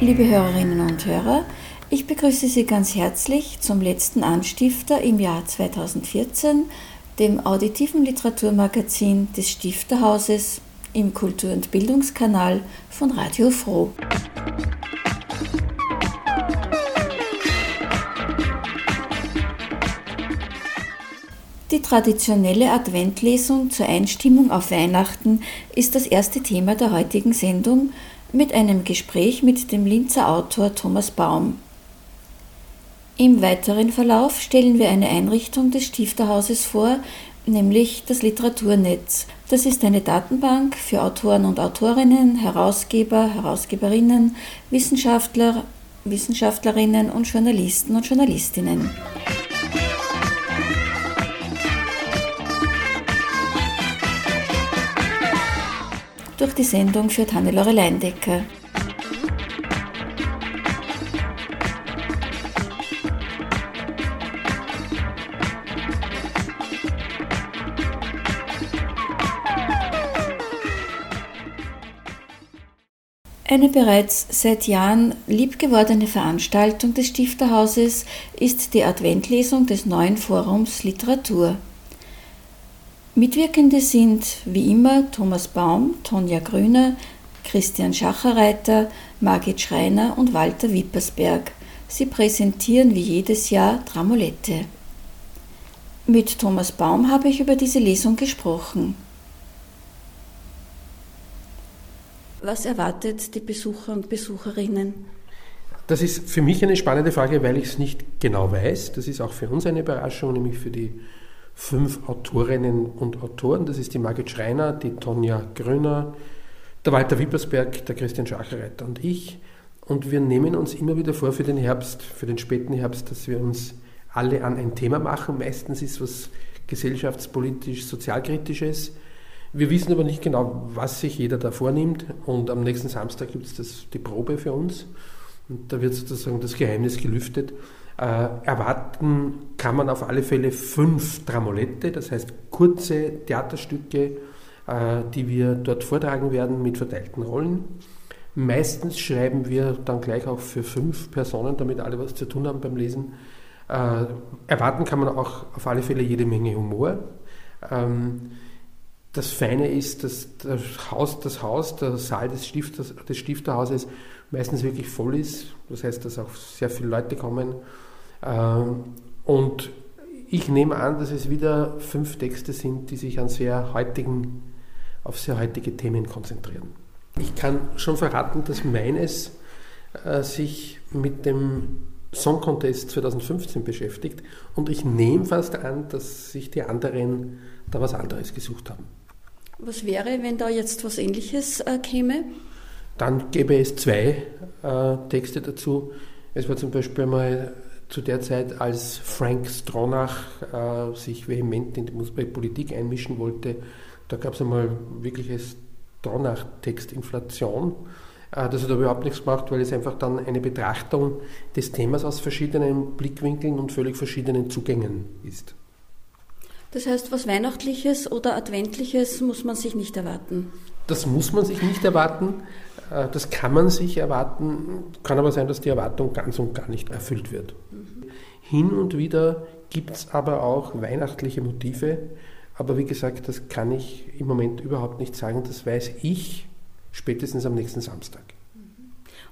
Liebe Hörerinnen und Hörer, ich begrüße Sie ganz herzlich zum letzten Anstifter im Jahr 2014, dem auditiven Literaturmagazin des Stifterhauses im Kultur- und Bildungskanal von Radio Froh. Die traditionelle Adventlesung zur Einstimmung auf Weihnachten ist das erste Thema der heutigen Sendung mit einem Gespräch mit dem Linzer Autor Thomas Baum. Im weiteren Verlauf stellen wir eine Einrichtung des Stifterhauses vor, nämlich das Literaturnetz. Das ist eine Datenbank für Autoren und Autorinnen, Herausgeber, Herausgeberinnen, Wissenschaftler, Wissenschaftlerinnen und Journalisten und Journalistinnen. Durch die Sendung führt Hannelore Leindecker. Eine bereits seit Jahren liebgewordene Veranstaltung des Stifterhauses ist die Adventlesung des neuen Forums Literatur. Mitwirkende sind wie immer Thomas Baum, Tonja Grüner, Christian Schacherreiter, Margit Schreiner und Walter Wippersberg. Sie präsentieren wie jedes Jahr Dramolette. Mit Thomas Baum habe ich über diese Lesung gesprochen. Was erwartet die Besucher und Besucherinnen? Das ist für mich eine spannende Frage, weil ich es nicht genau weiß. Das ist auch für uns eine Überraschung, nämlich für die fünf Autorinnen und Autoren. Das ist die Margit Schreiner, die Tonja Gröner, der Walter Wippersberg, der Christian Schachreiter und ich. Und wir nehmen uns immer wieder vor für den Herbst, für den späten Herbst, dass wir uns alle an ein Thema machen. Meistens ist was gesellschaftspolitisch, sozialkritisches wir wissen aber nicht genau, was sich jeder da vornimmt und am nächsten Samstag gibt es die Probe für uns und da wird sozusagen das Geheimnis gelüftet. Äh, erwarten kann man auf alle Fälle fünf Dramolette, das heißt kurze Theaterstücke, äh, die wir dort vortragen werden mit verteilten Rollen. Meistens schreiben wir dann gleich auch für fünf Personen, damit alle was zu tun haben beim Lesen. Äh, erwarten kann man auch auf alle Fälle jede Menge Humor. Ähm, das Feine ist, dass das Haus, das Haus der Saal des, Stifters, des Stifterhauses meistens wirklich voll ist. Das heißt, dass auch sehr viele Leute kommen. Ähm, und ich nehme an, dass es wieder fünf Texte sind, die sich an sehr heutigen, auf sehr heutige Themen konzentrieren. Ich kann schon verraten, dass meines äh, sich mit dem Song Contest 2015 beschäftigt und ich nehme fast an, dass sich die anderen da was anderes gesucht haben. Was wäre, wenn da jetzt was Ähnliches äh, käme? Dann gäbe es zwei äh, Texte dazu. Es war zum Beispiel mal zu der Zeit, als Frank Stronach äh, sich vehement in die Politik einmischen wollte, da gab es einmal wirkliches Stronach-Textinflation. Äh, das hat aber überhaupt nichts gemacht, weil es einfach dann eine Betrachtung des Themas aus verschiedenen Blickwinkeln und völlig verschiedenen Zugängen ist. Das heißt, was Weihnachtliches oder Adventliches muss man sich nicht erwarten. Das muss man sich nicht erwarten. Äh, das kann man sich erwarten. Kann aber sein, dass die Erwartung ganz und gar nicht erfüllt wird. Hin und wieder gibt es aber auch weihnachtliche Motive. Aber wie gesagt, das kann ich im Moment überhaupt nicht sagen. Das weiß ich spätestens am nächsten Samstag.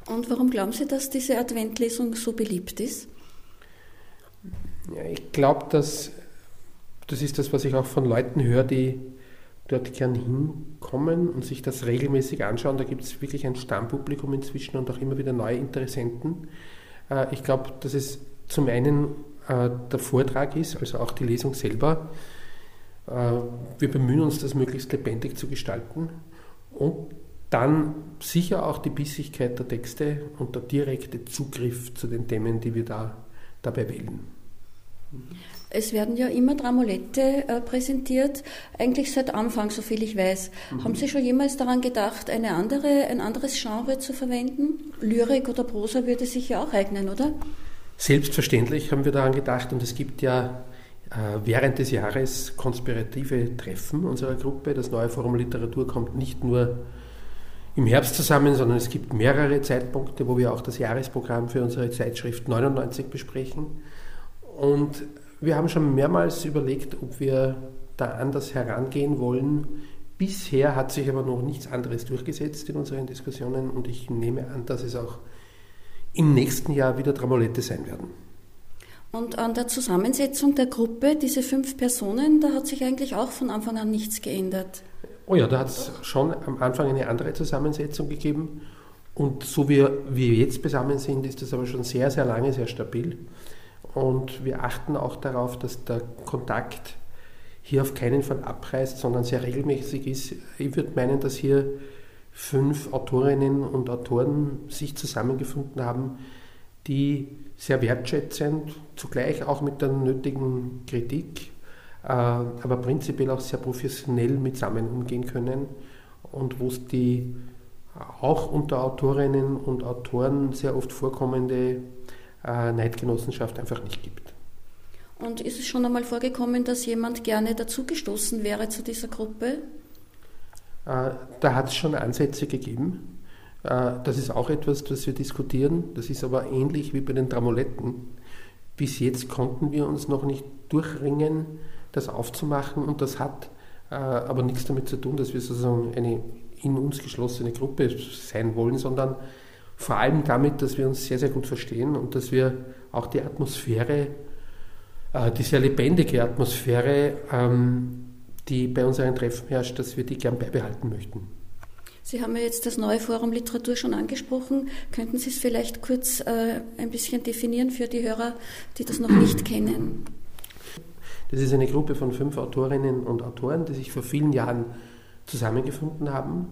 Und warum glauben Sie, dass diese Adventlesung so beliebt ist? Ja, ich glaube, dass das ist das, was ich auch von Leuten höre, die dort gern hinkommen und sich das regelmäßig anschauen. Da gibt es wirklich ein Stammpublikum inzwischen und auch immer wieder neue Interessenten. Äh, ich glaube, dass es zum einen äh, der Vortrag ist, also auch die Lesung selber. Äh, wir bemühen uns, das möglichst lebendig zu gestalten. Und dann sicher auch die Bissigkeit der Texte und der direkte Zugriff zu den Themen, die wir da dabei wählen. Es werden ja immer Dramolette äh, präsentiert, eigentlich seit Anfang, soviel ich weiß. Mhm. Haben Sie schon jemals daran gedacht, eine andere, ein anderes Genre zu verwenden? Lyrik oder Prosa würde sich ja auch eignen, oder? Selbstverständlich haben wir daran gedacht und es gibt ja äh, während des Jahres konspirative Treffen unserer Gruppe. Das neue Forum Literatur kommt nicht nur im Herbst zusammen, sondern es gibt mehrere Zeitpunkte, wo wir auch das Jahresprogramm für unsere Zeitschrift 99 besprechen. Und wir haben schon mehrmals überlegt, ob wir da anders herangehen wollen. Bisher hat sich aber noch nichts anderes durchgesetzt in unseren Diskussionen und ich nehme an, dass es auch im nächsten Jahr wieder Dramolette sein werden. Und an der Zusammensetzung der Gruppe, diese fünf Personen, da hat sich eigentlich auch von Anfang an nichts geändert. Oh ja, da hat es schon am Anfang eine andere Zusammensetzung gegeben. Und so wie wir jetzt beisammen sind, ist das aber schon sehr, sehr lange sehr stabil. Und wir achten auch darauf, dass der Kontakt hier auf keinen Fall abreißt, sondern sehr regelmäßig ist. Ich würde meinen, dass hier fünf Autorinnen und Autoren sich zusammengefunden haben, die sehr wertschätzend, zugleich auch mit der nötigen Kritik, äh, aber prinzipiell auch sehr professionell mitsammen umgehen können und wo es die auch unter Autorinnen und Autoren sehr oft vorkommende äh, Neidgenossenschaft einfach nicht gibt. Und ist es schon einmal vorgekommen, dass jemand gerne dazugestoßen wäre zu dieser Gruppe? Äh, da hat es schon Ansätze gegeben. Äh, das ist auch etwas, das wir diskutieren. Das ist aber ähnlich wie bei den Tramoletten. Bis jetzt konnten wir uns noch nicht durchringen, das aufzumachen und das hat aber nichts damit zu tun, dass wir sozusagen eine in uns geschlossene Gruppe sein wollen, sondern vor allem damit, dass wir uns sehr, sehr gut verstehen und dass wir auch die Atmosphäre, die sehr lebendige Atmosphäre ähm, die bei unseren Treffen herrscht, dass wir die gern beibehalten möchten. Sie haben ja jetzt das neue Forum Literatur schon angesprochen. Könnten Sie es vielleicht kurz äh, ein bisschen definieren für die Hörer, die das noch nicht kennen? Das ist eine Gruppe von fünf Autorinnen und Autoren, die sich vor vielen Jahren zusammengefunden haben.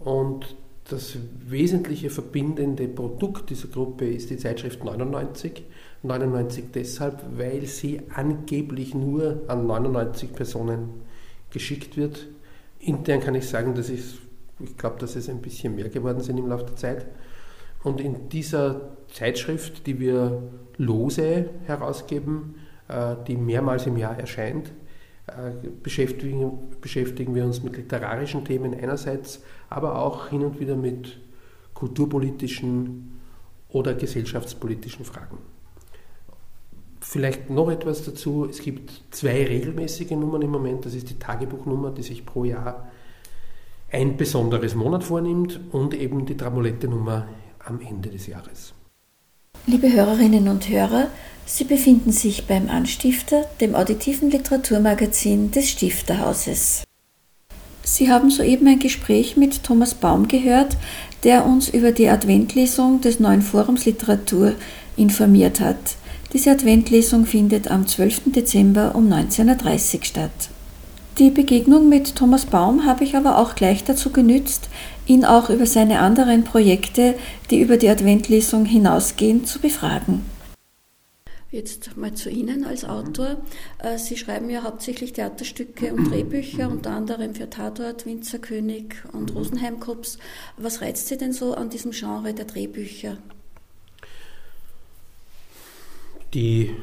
Und das wesentliche verbindende Produkt dieser Gruppe ist die Zeitschrift 99. 99 deshalb, weil sie angeblich nur an 99 Personen geschickt wird. Intern kann ich sagen, dass ich, ich glaube, dass es ein bisschen mehr geworden sind im Laufe der Zeit. Und in dieser Zeitschrift, die wir lose herausgeben, äh, die mehrmals im Jahr erscheint, beschäftigen, beschäftigen wir uns mit literarischen Themen einerseits, aber auch hin und wieder mit kulturpolitischen oder gesellschaftspolitischen Fragen. Vielleicht noch etwas dazu. Es gibt zwei regelmäßige Nummern im Moment. Das ist die Tagebuchnummer, die sich pro Jahr ein besonderes Monat vornimmt und eben die Tramolette-Nummer am Ende des Jahres. Liebe Hörerinnen und Hörer, Sie befinden sich beim Anstifter, dem auditiven Literaturmagazin des Stifterhauses. Sie haben soeben ein Gespräch mit Thomas Baum gehört, der uns über die Adventlesung des neuen Forums Literatur informiert hat. Diese Adventlesung findet am 12. Dezember um 19.30 Uhr statt. Die Begegnung mit Thomas Baum habe ich aber auch gleich dazu genützt, ihn auch über seine anderen Projekte, die über die Adventlesung hinausgehen, zu befragen. Jetzt mal zu Ihnen als Autor. Äh, Sie schreiben ja hauptsächlich Theaterstücke und Drehbücher, unter anderem für Tatort, Winzerkönig und Rosenheimkops. Was reizt Sie denn so an diesem Genre der Drehbücher? die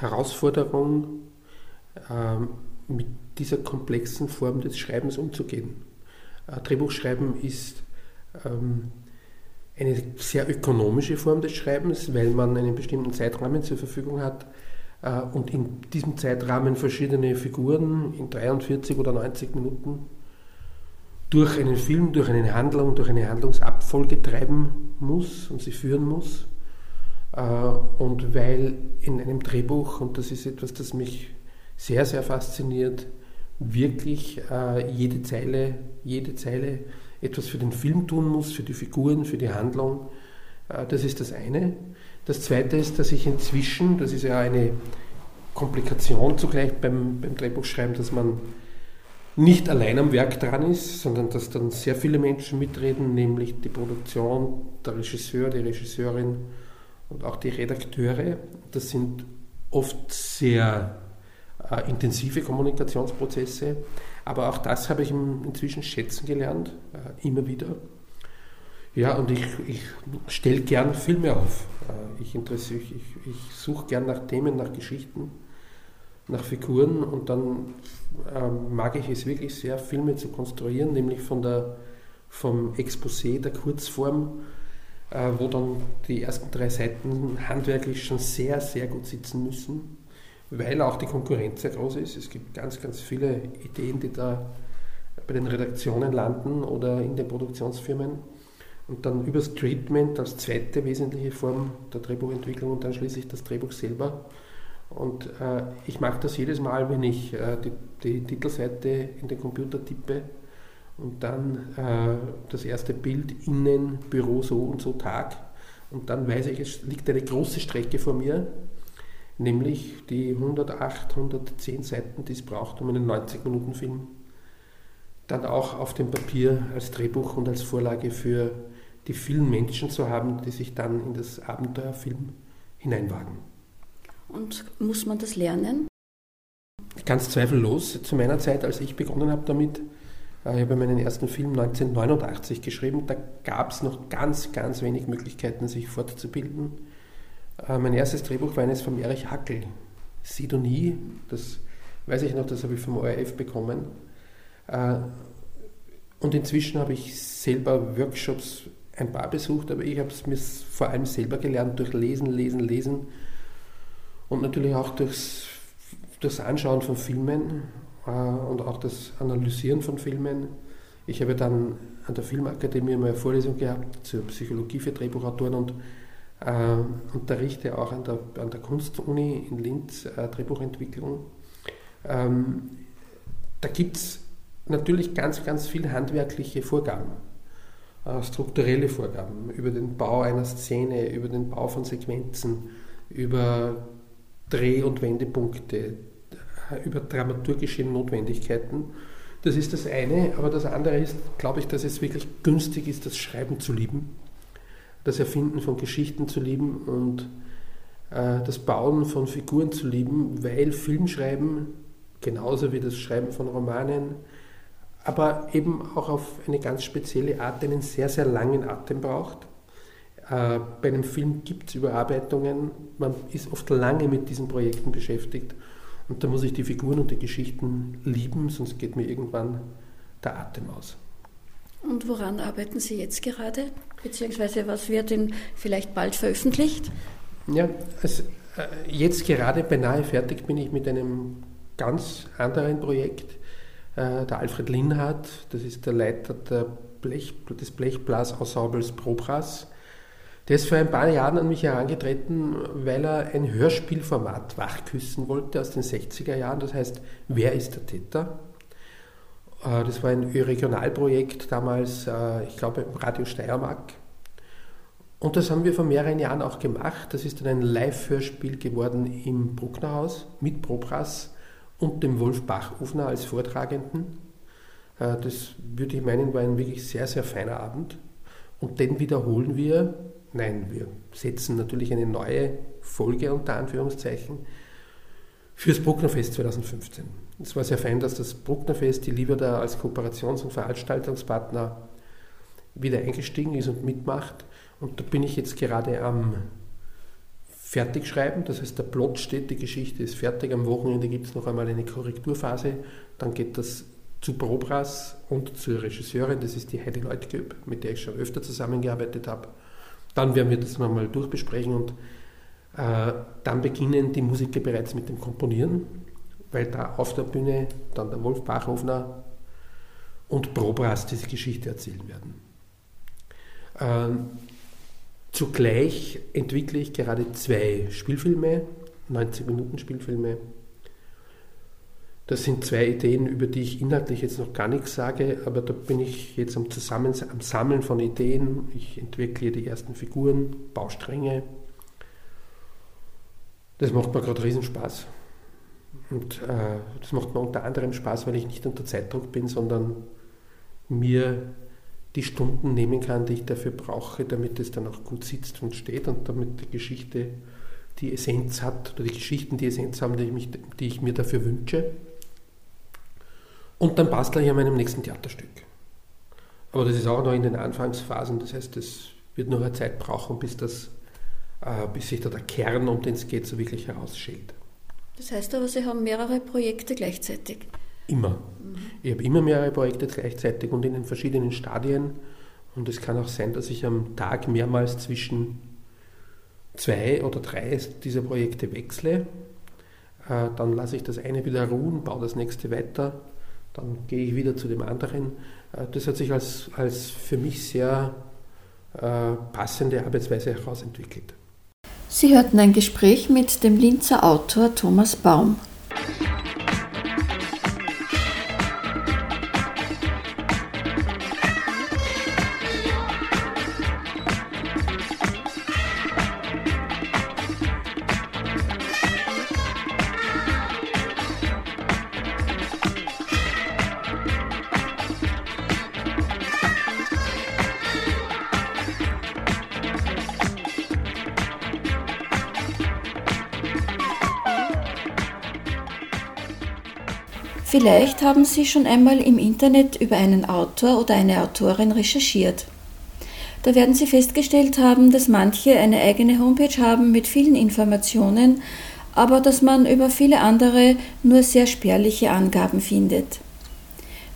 Herausforderung, ähm, mit dieser komplexen Form des Schreibens umzugehen. Äh, Drehbuchschreiben ist ähm, eine sehr ökonomische Form des Schreibens, weil man einen bestimmten Zeitrahmen zur Verfügung hat äh, und in diesem Zeitrahmen verschiedene Figuren in 43 oder 90 Minuten durch einen Film, durch eine Handlung, durch eine Handlungsabfolge treiben muss und sie führen muss. Äh, und weil in einem Drehbuch, und das ist etwas, das mich sehr, sehr fasziniert, wirklich äh, jede Zeile, jede Zeile etwas für den Film tun muss, für die Figuren, für die Handlung. Äh, das ist das eine. Das zweite ist, dass ich inzwischen, das ist ja eine Komplikation zugleich beim, beim Drehbuchschreiben, dass man nicht allein am Werk dran ist, sondern dass dann sehr viele Menschen mitreden, nämlich die Produktion, der Regisseur, die Regisseurin und auch die Redakteure. Das sind oft sehr äh, intensive Kommunikationsprozesse, aber auch das habe ich inzwischen schätzen gelernt, äh, immer wieder. Ja, und ich, ich stelle gern Filme auf. Äh, ich, ich, ich suche gern nach Themen, nach Geschichten, nach Figuren und dann äh, mag ich es wirklich sehr, Filme zu konstruieren, nämlich von der, vom Exposé, der Kurzform, wo dann die ersten drei Seiten handwerklich schon sehr, sehr gut sitzen müssen, weil auch die Konkurrenz sehr groß ist. Es gibt ganz, ganz viele Ideen, die da bei den Redaktionen landen oder in den Produktionsfirmen und dann übers Treatment als zweite wesentliche Form der Drehbuchentwicklung und dann schließlich das Drehbuch selber. Und äh, ich mache das jedes Mal, wenn ich äh, die, die, Titelseite in den Computer tippe und dann äh, das erste Bild innen, Büro so und so Tag. Und dann weiß ich, es liegt eine große Strecke vor mir, nämlich die 108, 110 Seiten, die es braucht, um einen 90-Minuten-Film dann auch auf dem Papier als Drehbuch und als Vorlage für die vielen Menschen zu haben, die sich dann in das Abenteuerfilm hineinwagen. Und muss man das lernen? Ganz zweifellos. Zu meiner Zeit, als ich begonnen habe damit, äh, ich habe meinen ersten Film 1989 geschrieben, da gab es noch ganz, ganz wenig Möglichkeiten, sich fortzubilden. Äh, mein erstes Drehbuch war eines von Erich Hackel, Sidonie, das weiß ich noch, das habe ich vom ORF bekommen. Äh, und inzwischen habe ich selber Workshops ein paar besucht, aber ich habe es mir vor allem selber gelernt durch Lesen, Lesen, Lesen und natürlich auch durchs, durchs Anschauen von Filmen äh, und auch das Analysieren von Filmen. Ich habe dann an der Filmakademie mal eine Vorlesung gehabt zur Psychologie für Drehbuchautoren und äh, unterrichte auch an der, an der Kunstuni in Linz äh, Drehbuchentwicklung. Ähm, da gibt es natürlich ganz, ganz viele handwerkliche Vorgaben. Äh, strukturelle Vorgaben über den Bau einer Szene, über den Bau von Sequenzen, über Dreh- und Wendepunkte, äh, über dramaturgische Notwendigkeiten. Das ist das eine, aber das andere ist, glaube ich, dass es wirklich günstig ist, das Schreiben zu lieben, das Erfinden von Geschichten zu lieben und äh, das Bauen von Figuren zu lieben, weil Filmschreiben, genauso wie das Schreiben von Romanen, aber eben auch auf eine ganz spezielle Art einen sehr, sehr langen Atem braucht. Äh, bei einem Film gibt es Überarbeitungen, man ist oft lange mit diesen Projekten beschäftigt und da muss ich die Figuren und die Geschichten lieben, sonst geht mir irgendwann der Atem aus. Und woran arbeiten Sie jetzt gerade? Beziehungsweise was wird denn vielleicht bald veröffentlicht? Ja, also, jetzt gerade beinahe fertig bin ich mit einem ganz anderen Projekt. Äh, der Alfred Linhardt, das ist der Leiter der Blech, des Blechblasensembles Probras. Der ist vor ein paar Jahren an mich herangetreten, weil er ein Hörspielformat wachküssen wollte aus den 60er Jahren. Das heißt, wer ist der Täter? Äh, das war ein Regionalprojekt damals, äh, ich glaube, im Radio Steiermark. Und das haben wir vor mehreren Jahren auch gemacht. Das ist dann ein Live-Hörspiel geworden im Brucknerhaus mit Probras und dem Wolf Bachofner als Vortragenden. Äh, das würde ich meinen, war ein wirklich sehr, sehr feiner Abend. Und den wiederholen wir, nein, wir setzen natürlich eine neue Folge unter Anführungszeichen fürs Brucknerfest 2015. Es war sehr fein, dass das Brucknerfest, die Lieber da als Kooperations- und Veranstaltungspartner wieder eingestiegen ist und mitmacht. Und da bin ich jetzt gerade am fertig schreiben. Das heißt, der Plot steht, die Geschichte ist fertig. Am Wochenende gibt es noch einmal eine Korrekturphase. Dann geht das zu Probras und zur Regisseurin, das ist die Heidi Leutgeb, mit der ich schon öfter zusammengearbeitet habe. Dann werden wir das nochmal durchbesprechen und äh, dann beginnen die Musiker bereits mit dem Komponieren, weil da auf der Bühne dann der Wolf Bachhofner und Probras diese Geschichte erzählen werden. Ähm, Zugleich entwickle ich gerade zwei Spielfilme, 90 Minuten Spielfilme. Das sind zwei Ideen, über die ich inhaltlich jetzt noch gar nichts sage, aber da bin ich jetzt am, Zusammen am Sammeln von Ideen. Ich entwickle die ersten Figuren, Baustränge. Das macht mir gerade Riesenspaß. Und äh, das macht mir unter anderem Spaß, weil ich nicht unter Zeitdruck bin, sondern mir die Stunden nehmen kann, die ich dafür brauche, damit es dann auch gut sitzt und steht und damit die Geschichte die Essenz hat oder die Geschichten die Essenz haben, die ich, mich, die ich mir dafür wünsche. Und dann bastle ich an meinem nächsten Theaterstück. Aber das ist auch noch in den Anfangsphasen, das heißt, es wird noch eine Zeit brauchen, bis, das, äh, bis sich da der Kern, um den es geht, so wirklich herausschält. Das heißt aber, Sie haben mehrere Projekte gleichzeitig. Immer. Ich habe immer mehrere Projekte gleichzeitig und in den verschiedenen Stadien. Und es kann auch sein, dass ich am Tag mehrmals zwischen zwei oder drei dieser Projekte wechsle. Äh, dann lasse ich das eine wieder ruhen, baue das nächste weiter, dann gehe ich wieder zu dem anderen. Äh, das hat sich als, als für mich sehr äh, passende Arbeitsweise herausentwickelt. Sie hörten ein Gespräch mit dem Linzer Autor Thomas Baum. Vielleicht haben Sie schon einmal im Internet über einen Autor oder eine Autorin recherchiert. Da werden Sie festgestellt haben, dass manche eine eigene Homepage haben mit vielen Informationen, aber dass man über viele andere nur sehr spärliche Angaben findet.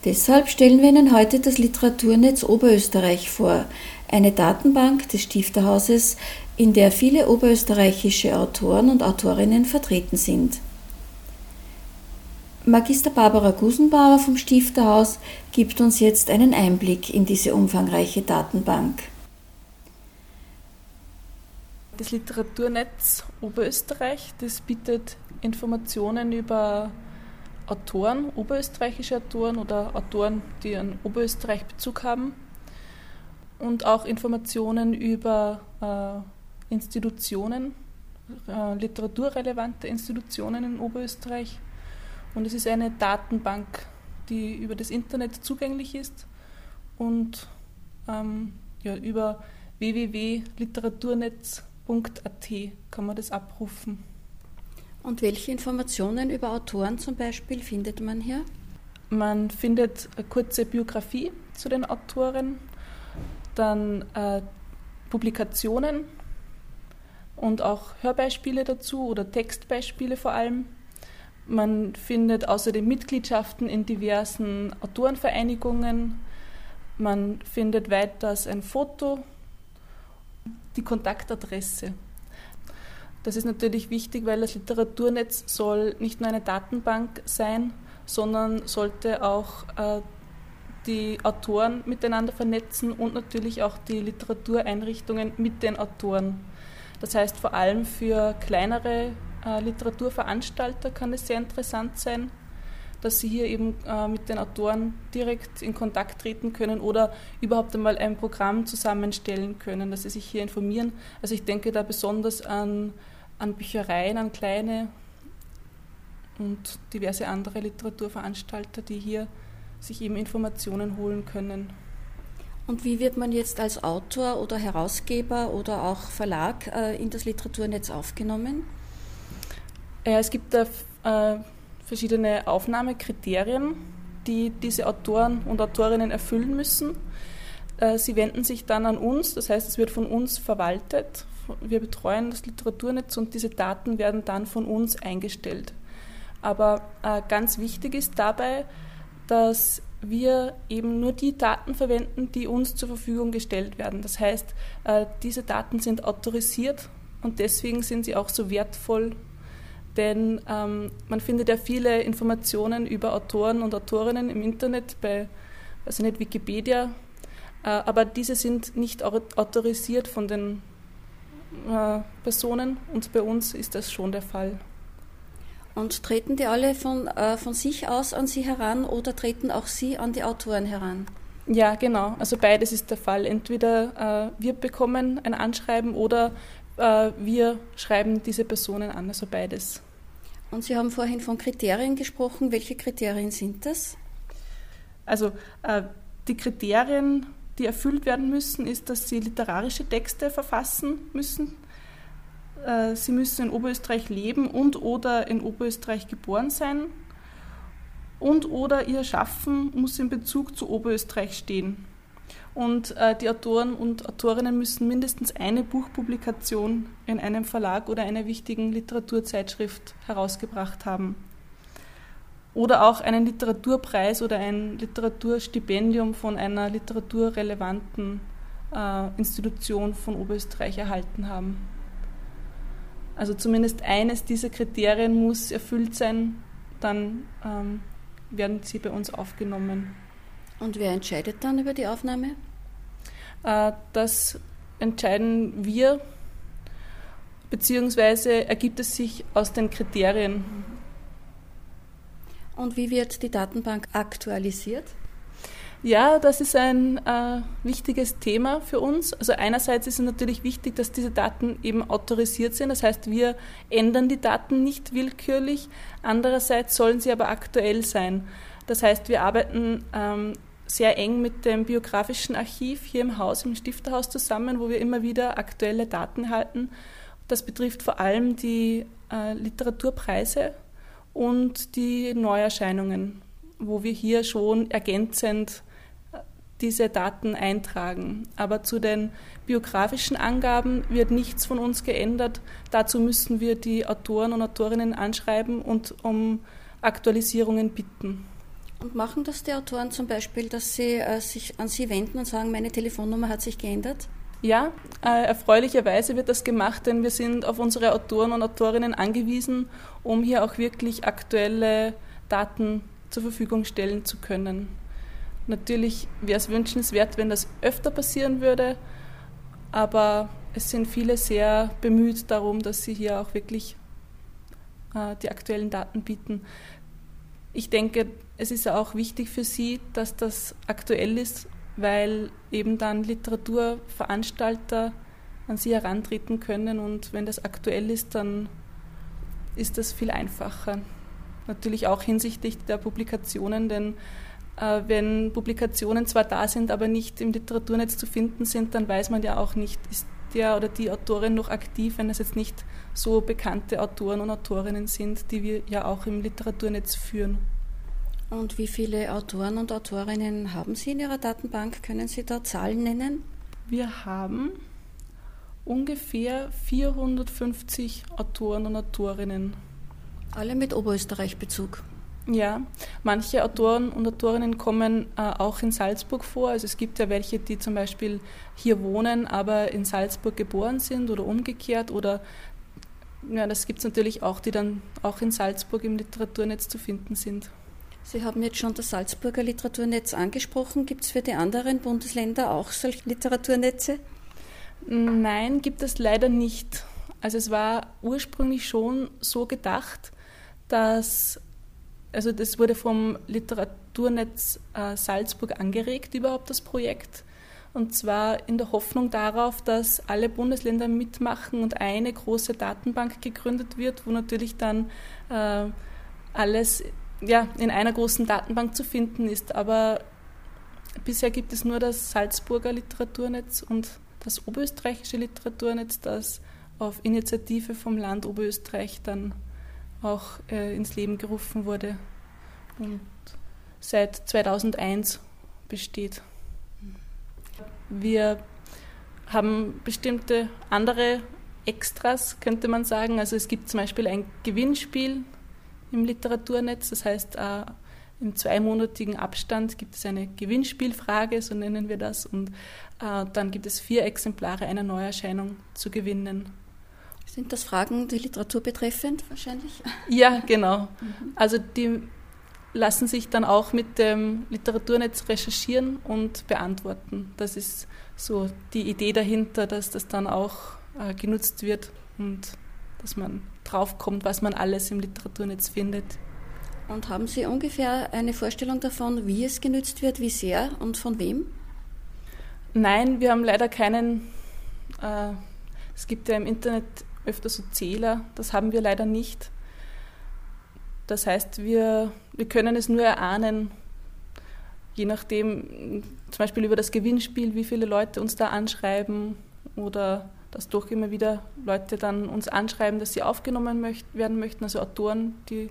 Deshalb stellen wir Ihnen heute das Literaturnetz Oberösterreich vor, eine Datenbank des Stifterhauses, in der viele oberösterreichische Autoren und Autorinnen vertreten sind. Magister Barbara Gusenbauer vom Stifterhaus gibt uns jetzt einen Einblick in diese umfangreiche Datenbank. Das Literaturnetz Oberösterreich, das bietet Informationen über Autoren, oberösterreichische Autoren oder Autoren, die einen Oberösterreich Bezug haben und auch Informationen über äh, Institutionen, äh, literaturrelevante Institutionen in Oberösterreich und es ist eine Datenbank, die über das Internet zugänglich ist und ähm, ja, über www.literaturnetz.at kann man das abrufen. Und welche Informationen über Autoren zum Beispiel findet man hier? Man findet eine kurze Biografie zu den Autoren, dann äh, Publikationen und auch Hörbeispiele dazu oder Textbeispiele vor allem. Man findet außerdem Mitgliedschaften in diversen Autorenvereinigungen. Man findet weiters ein Foto, die Kontaktadresse. Das ist natürlich wichtig, weil das Literaturnetz soll nicht nur eine Datenbank sein, sondern sollte auch äh, die Autoren miteinander vernetzen und natürlich auch die Literatureinrichtungen mit den Autoren. Das heißt vor allem für kleinere äh, Literaturveranstalter kann es sehr interessant sein, dass sie hier eben äh, mit den Autoren direkt in Kontakt treten können oder überhaupt einmal ein Programm zusammenstellen können, dass sie sich hier informieren. Also ich denke da besonders an, an Büchereien, an kleine und diverse andere Literaturveranstalter, die hier sich eben Informationen holen können. Und wie wird man jetzt als Autor oder Herausgeber oder auch Verlag äh, in das Literaturnetz aufgenommen? Ja, es gibt da äh, verschiedene Aufnahmekriterien, die diese Autoren und Autorinnen erfüllen müssen. Äh, sie wenden sich dann an uns, das heißt, es wird von uns verwaltet. Wir betreuen das Literaturnetz und diese Daten werden dann von uns eingestellt. Aber äh, ganz wichtig ist dabei, dass wir eben nur die Daten verwenden, die uns zur Verfügung gestellt werden. Das heißt, äh, diese Daten sind autorisiert und deswegen sind sie auch so wertvoll denn ähm, man findet ja viele Informationen über Autoren und Autorinnen im Internet bei, ich nicht, Wikipedia, äh, aber diese sind nicht autorisiert von den äh, Personen und bei uns ist das schon der Fall. Und treten die alle von, äh, von sich aus an Sie heran oder treten auch Sie an die Autoren heran? Ja, genau. Also beides ist der Fall. Entweder äh, wir bekommen ein Anschreiben oder äh, wir schreiben diese Personen an, also beides. Und Sie haben vorhin von Kriterien gesprochen. Welche Kriterien sind das? Also äh, die Kriterien, die erfüllt werden müssen, ist, dass Sie literarische Texte verfassen müssen. Äh, Sie müssen in Oberösterreich leben und oder in Oberösterreich geboren sein. Und oder Ihr Schaffen muss in Bezug zu Oberösterreich stehen. Und äh, die Autoren und Autorinnen müssen mindestens eine Buchpublikation in einem Verlag oder einer wichtigen Literaturzeitschrift herausgebracht haben. Oder auch einen Literaturpreis oder ein Literaturstipendium von einer literaturrelevanten äh, Institution von Oberösterreich erhalten haben. Also zumindest eines dieser Kriterien muss erfüllt sein, dann ähm, werden sie bei uns aufgenommen. Und wer entscheidet dann über die Aufnahme? Äh, das entscheiden wir, beziehungsweise ergibt es sich aus den Kriterien. Und wie wird die Datenbank aktualisiert? Ja, das ist ein äh, wichtiges Thema für uns. Also einerseits ist es natürlich wichtig, dass diese Daten eben autorisiert sind. Das heißt, wir ändern die Daten nicht willkürlich. Andererseits sollen sie aber aktuell sein. Das heißt, wir arbeiten ähm, sehr eng mit dem biografischen Archiv hier im Haus, im Stifterhaus zusammen, wo wir immer wieder aktuelle Daten halten. Das betrifft vor allem die äh, Literaturpreise und die Neuerscheinungen, wo wir hier schon ergänzend äh, diese Daten eintragen. Aber zu den biografischen Angaben wird nichts von uns geändert. Dazu müssen wir die Autoren und Autorinnen anschreiben und um Aktualisierungen bitten. Und machen das die Autoren zum Beispiel, dass sie äh, sich an Sie wenden und sagen, meine Telefonnummer hat sich geändert? Ja, äh, erfreulicherweise wird das gemacht, denn wir sind auf unsere Autoren und Autorinnen angewiesen, um hier auch wirklich aktuelle Daten zur Verfügung stellen zu können. Natürlich wäre es wünschenswert, wenn das öfter passieren würde, aber es sind viele sehr bemüht darum, dass sie hier auch wirklich äh, die aktuellen Daten bieten. Ich denke, es ist auch wichtig für Sie, dass das aktuell ist, weil eben dann Literaturveranstalter an Sie herantreten können und wenn das aktuell ist, dann ist das viel einfacher. Natürlich auch hinsichtlich der Publikationen, denn äh, wenn Publikationen zwar da sind, aber nicht im Literaturnetz zu finden sind, dann weiß man ja auch nicht, ist der oder die Autorin noch aktiv, wenn es jetzt nicht so bekannte Autoren und Autorinnen sind, die wir ja auch im Literaturnetz führen. Und wie viele Autoren und Autorinnen haben Sie in Ihrer Datenbank? Können Sie da Zahlen nennen? Wir haben ungefähr 450 Autoren und Autorinnen. Alle mit Oberösterreich-Bezug. Ja, manche Autoren und Autorinnen kommen äh, auch in Salzburg vor. Also es gibt ja welche, die zum Beispiel hier wohnen, aber in Salzburg geboren sind oder umgekehrt. Oder ja, das gibt es natürlich auch, die dann auch in Salzburg im Literaturnetz zu finden sind. Sie haben jetzt schon das Salzburger Literaturnetz angesprochen. Gibt es für die anderen Bundesländer auch solche Literaturnetze? Nein, gibt es leider nicht. Also es war ursprünglich schon so gedacht, dass also das wurde vom Literaturnetz äh, Salzburg angeregt, überhaupt das Projekt. Und zwar in der Hoffnung darauf, dass alle Bundesländer mitmachen und eine große Datenbank gegründet wird, wo natürlich dann äh, alles ja, in einer großen Datenbank zu finden ist. Aber bisher gibt es nur das Salzburger Literaturnetz und das Oberösterreichische Literaturnetz, das auf Initiative vom Land Oberösterreich dann auch äh, ins Leben gerufen wurde und seit 2001 besteht. Wir haben bestimmte andere Extras, könnte man sagen. Also es gibt zum Beispiel ein Gewinnspiel im Literaturnetz, das heißt, äh, im zweimonatigen Abstand gibt es eine Gewinnspielfrage, so nennen wir das, und äh, dann gibt es vier Exemplare einer Neuerscheinung zu gewinnen. Sind das Fragen die Literatur betreffend wahrscheinlich? Ja, genau. Also die lassen sich dann auch mit dem Literaturnetz recherchieren und beantworten. Das ist so die Idee dahinter, dass das dann auch äh, genutzt wird und dass man draufkommt, was man alles im Literaturnetz findet. Und haben Sie ungefähr eine Vorstellung davon, wie es genutzt wird, wie sehr und von wem? Nein, wir haben leider keinen. Äh, es gibt ja im Internet öfter so Zähler, das haben wir leider nicht. Das heißt, wir, wir können es nur erahnen, je nachdem, zum Beispiel über das Gewinnspiel, wie viele Leute uns da anschreiben oder dass doch immer wieder Leute dann uns anschreiben, dass sie aufgenommen möcht werden möchten, also Autoren, die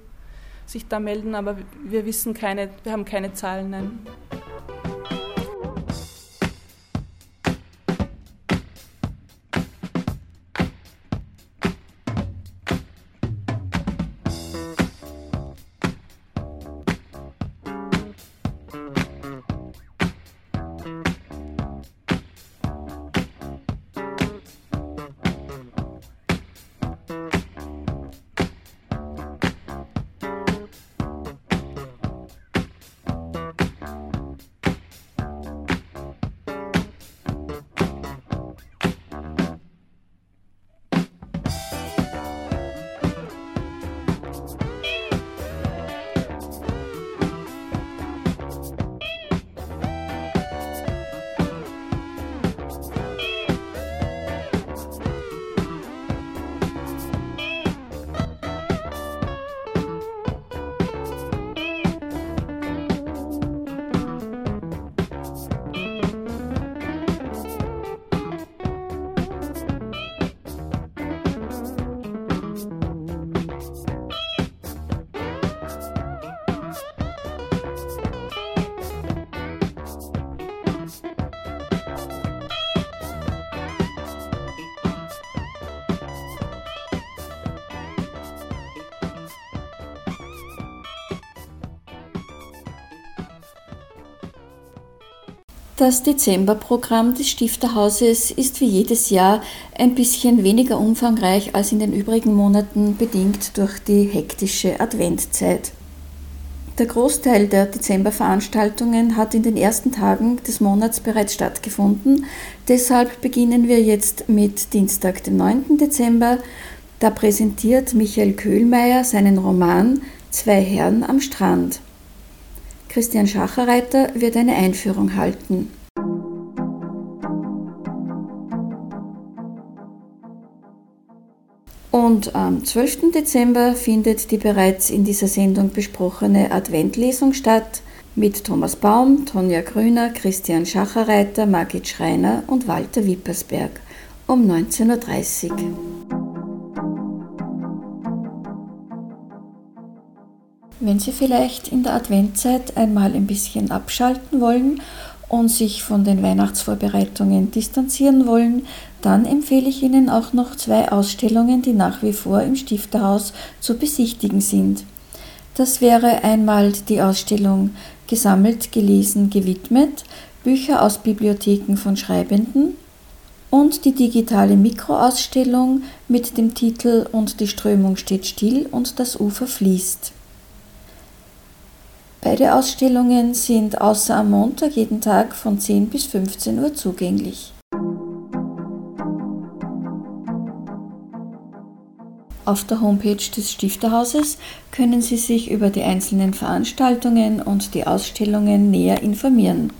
sich da melden, aber wir wissen keine, wir haben keine Zahlen. Nein. Das Dezemberprogramm des Stifterhauses ist wie jedes Jahr ein bisschen weniger umfangreich als in den übrigen Monaten, bedingt durch die hektische Adventzeit. Der Großteil der Dezemberveranstaltungen hat in den ersten Tagen des Monats bereits stattgefunden. Deshalb beginnen wir jetzt mit Dienstag, dem 9. Dezember. Da präsentiert Michael Köhlmeier seinen Roman Zwei Herren am Strand. Christian Schacherreiter wird eine Einführung halten. Und am 12. Dezember findet die bereits in dieser Sendung besprochene Adventlesung statt mit Thomas Baum, Tonja Grüner, Christian Schacherreiter, Margit Schreiner und Walter Wippersberg um 19.30 Uhr. Wenn Sie vielleicht in der Adventzeit einmal ein bisschen abschalten wollen und sich von den Weihnachtsvorbereitungen distanzieren wollen, dann empfehle ich Ihnen auch noch zwei Ausstellungen, die nach wie vor im Stifterhaus zu besichtigen sind. Das wäre einmal die Ausstellung Gesammelt, gelesen, gewidmet, Bücher aus Bibliotheken von Schreibenden und die digitale Mikroausstellung mit dem Titel Und die Strömung steht still und das Ufer fließt. Beide Ausstellungen sind außer am Montag jeden Tag von 10 bis 15 Uhr zugänglich. Auf der Homepage des Stifterhauses können Sie sich über die einzelnen Veranstaltungen und die Ausstellungen näher informieren.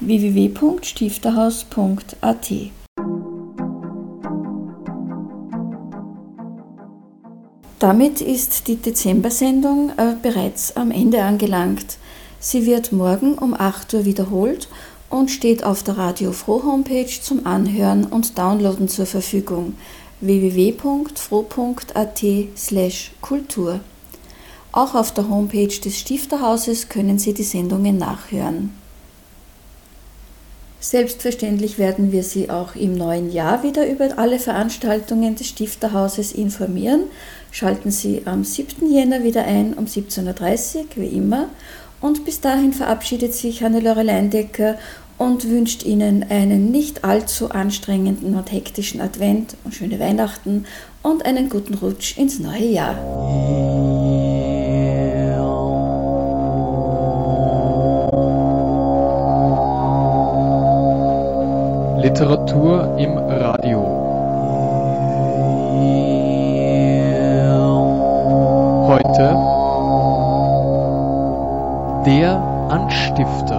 www.stifterhaus.at Damit ist die Dezember-Sendung äh, bereits am Ende angelangt. Sie wird morgen um 8 Uhr wiederholt und steht auf der Radio Froh Homepage zum Anhören und Downloaden zur Verfügung www.froh.at/kultur. Auch auf der Homepage des Stifterhauses können Sie die Sendungen nachhören. Selbstverständlich werden wir Sie auch im neuen Jahr wieder über alle Veranstaltungen des Stifterhauses informieren. Schalten Sie am 7. Jänner wieder ein um 17.30 Uhr, wie immer. Und bis dahin verabschiedet sich Hannelore Leindecker und wünscht Ihnen einen nicht allzu anstrengenden und hektischen Advent und schöne Weihnachten und einen guten Rutsch ins neue Jahr. Literatur im Radio. Der Anstifter.